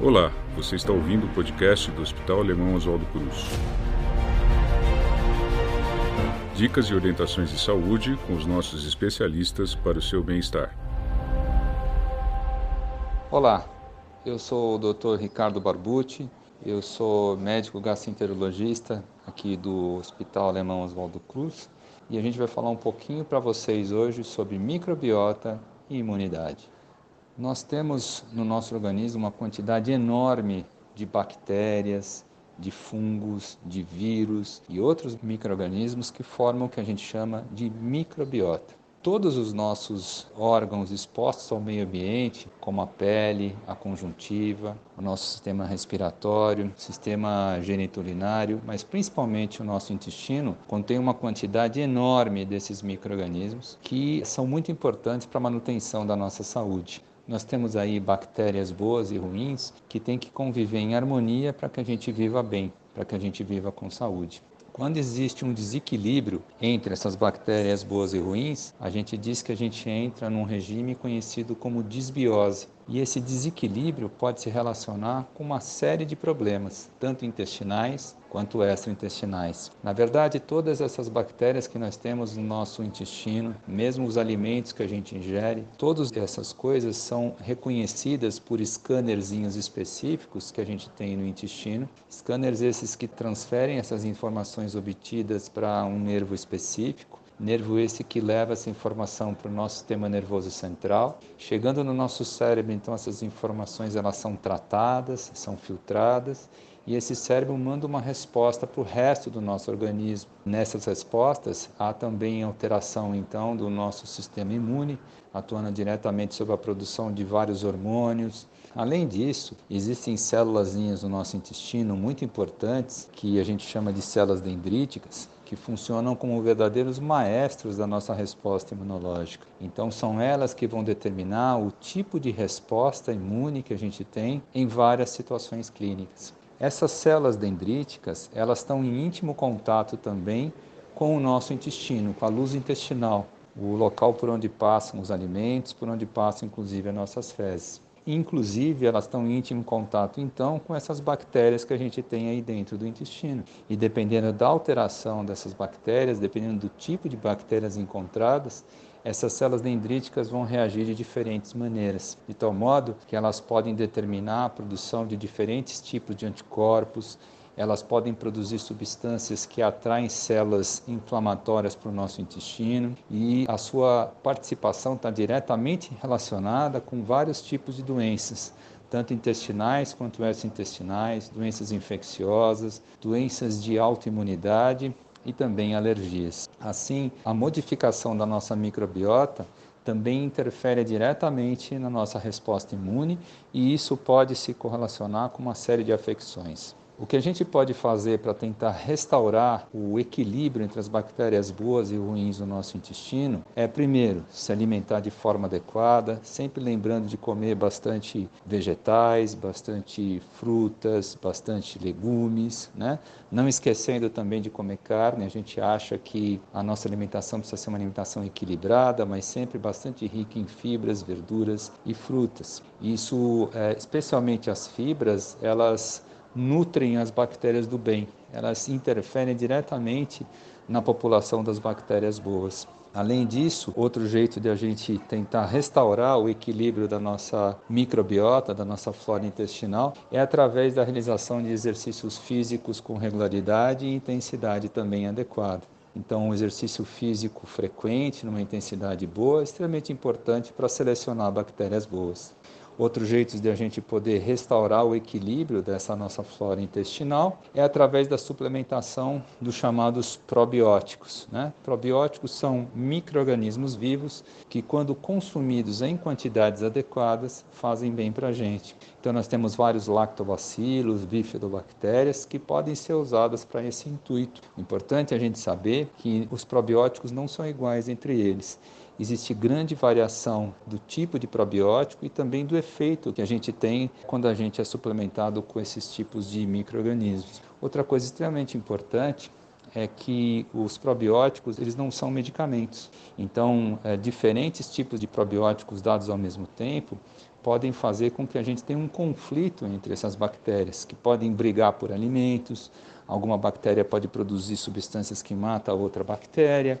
Olá, você está ouvindo o podcast do Hospital Alemão Oswaldo Cruz. Dicas e orientações de saúde com os nossos especialistas para o seu bem-estar. Olá, eu sou o Dr. Ricardo Barbucci, eu sou médico gastroenterologista aqui do Hospital Alemão Oswaldo Cruz e a gente vai falar um pouquinho para vocês hoje sobre microbiota e imunidade. Nós temos no nosso organismo uma quantidade enorme de bactérias, de fungos, de vírus e outros microrganismos que formam o que a gente chama de microbiota. Todos os nossos órgãos expostos ao meio ambiente, como a pele, a conjuntiva, o nosso sistema respiratório, sistema geniturinário, mas principalmente o nosso intestino, contém uma quantidade enorme desses microrganismos que são muito importantes para a manutenção da nossa saúde. Nós temos aí bactérias boas e ruins que têm que conviver em harmonia para que a gente viva bem, para que a gente viva com saúde. Quando existe um desequilíbrio entre essas bactérias boas e ruins, a gente diz que a gente entra num regime conhecido como disbiose. E esse desequilíbrio pode se relacionar com uma série de problemas, tanto intestinais quanto extraintestinais. Na verdade, todas essas bactérias que nós temos no nosso intestino, mesmo os alimentos que a gente ingere, todas essas coisas são reconhecidas por scannerzinhos específicos que a gente tem no intestino. Scanners esses que transferem essas informações obtidas para um nervo específico nervo esse que leva essa informação para o nosso sistema nervoso central. Chegando no nosso cérebro, então essas informações elas são tratadas, são filtradas e esse cérebro manda uma resposta para o resto do nosso organismo. Nessas respostas há também alteração então do nosso sistema imune, atuando diretamente sobre a produção de vários hormônios. Além disso, existem células no nosso intestino muito importantes que a gente chama de células dendríticas, que funcionam como verdadeiros maestros da nossa resposta imunológica. Então, são elas que vão determinar o tipo de resposta imune que a gente tem em várias situações clínicas. Essas células dendríticas, elas estão em íntimo contato também com o nosso intestino, com a luz intestinal, o local por onde passam os alimentos, por onde passam inclusive as nossas fezes. Inclusive, elas estão em íntimo contato, então, com essas bactérias que a gente tem aí dentro do intestino. E dependendo da alteração dessas bactérias, dependendo do tipo de bactérias encontradas, essas células dendríticas vão reagir de diferentes maneiras, de tal modo que elas podem determinar a produção de diferentes tipos de anticorpos, elas podem produzir substâncias que atraem células inflamatórias para o nosso intestino e a sua participação está diretamente relacionada com vários tipos de doenças, tanto intestinais quanto extraintestinais, doenças infecciosas, doenças de autoimunidade e também alergias. Assim, a modificação da nossa microbiota também interfere diretamente na nossa resposta imune e isso pode se correlacionar com uma série de afecções. O que a gente pode fazer para tentar restaurar o equilíbrio entre as bactérias boas e ruins no nosso intestino é, primeiro, se alimentar de forma adequada, sempre lembrando de comer bastante vegetais, bastante frutas, bastante legumes, né? Não esquecendo também de comer carne, a gente acha que a nossa alimentação precisa ser uma alimentação equilibrada, mas sempre bastante rica em fibras, verduras e frutas. Isso, é, especialmente as fibras, elas nutrem as bactérias do bem, elas interferem diretamente na população das bactérias boas. Além disso, outro jeito de a gente tentar restaurar o equilíbrio da nossa microbiota, da nossa flora intestinal, é através da realização de exercícios físicos com regularidade e intensidade também adequada. Então, um exercício físico frequente, numa intensidade boa, é extremamente importante para selecionar bactérias boas. Outro jeito de a gente poder restaurar o equilíbrio dessa nossa flora intestinal é através da suplementação dos chamados probióticos. Né? Probióticos são micro-organismos vivos que, quando consumidos em quantidades adequadas, fazem bem para a gente. Então, nós temos vários lactobacilos, bifidobactérias que podem ser usadas para esse intuito. Importante a gente saber que os probióticos não são iguais entre eles existe grande variação do tipo de probiótico e também do efeito que a gente tem quando a gente é suplementado com esses tipos de micro-organismos. Outra coisa extremamente importante é que os probióticos eles não são medicamentos. Então, é, diferentes tipos de probióticos dados ao mesmo tempo podem fazer com que a gente tenha um conflito entre essas bactérias, que podem brigar por alimentos. Alguma bactéria pode produzir substâncias que matam a outra bactéria.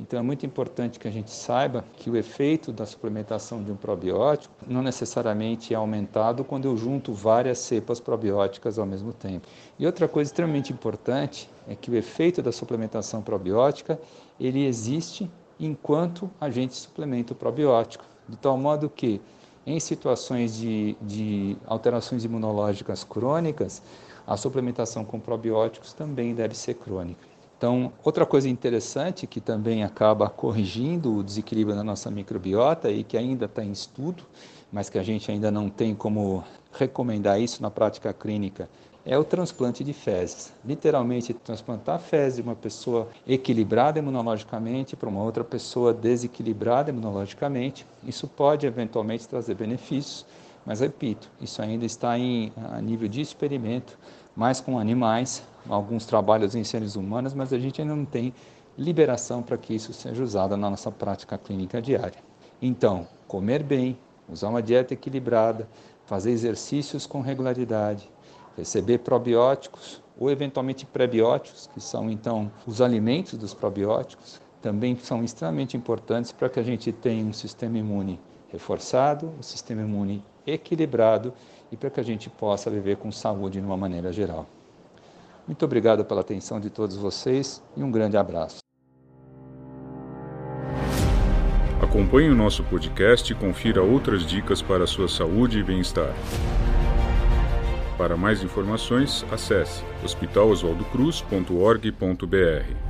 Então é muito importante que a gente saiba que o efeito da suplementação de um probiótico não necessariamente é aumentado quando eu junto várias cepas probióticas ao mesmo tempo. E outra coisa extremamente importante é que o efeito da suplementação probiótica ele existe enquanto a gente suplementa o probiótico, de tal modo que em situações de, de alterações imunológicas crônicas, a suplementação com probióticos também deve ser crônica. Então, outra coisa interessante que também acaba corrigindo o desequilíbrio da nossa microbiota e que ainda está em estudo, mas que a gente ainda não tem como recomendar isso na prática clínica, é o transplante de fezes. Literalmente, transplantar fezes de uma pessoa equilibrada imunologicamente para uma outra pessoa desequilibrada imunologicamente, isso pode eventualmente trazer benefícios, mas repito, isso ainda está em a nível de experimento, mais com animais, alguns trabalhos em seres humanos, mas a gente ainda não tem liberação para que isso seja usado na nossa prática clínica diária. Então, comer bem, usar uma dieta equilibrada, fazer exercícios com regularidade, receber probióticos ou eventualmente prebióticos, que são então os alimentos dos probióticos, também são extremamente importantes para que a gente tenha um sistema imune reforçado, um sistema imune equilibrado e para que a gente possa viver com saúde de uma maneira geral. Muito obrigado pela atenção de todos vocês e um grande abraço. Acompanhe o nosso podcast e confira outras dicas para a sua saúde e bem-estar. Para mais informações, acesse hospitaloswaldocruz.org.br.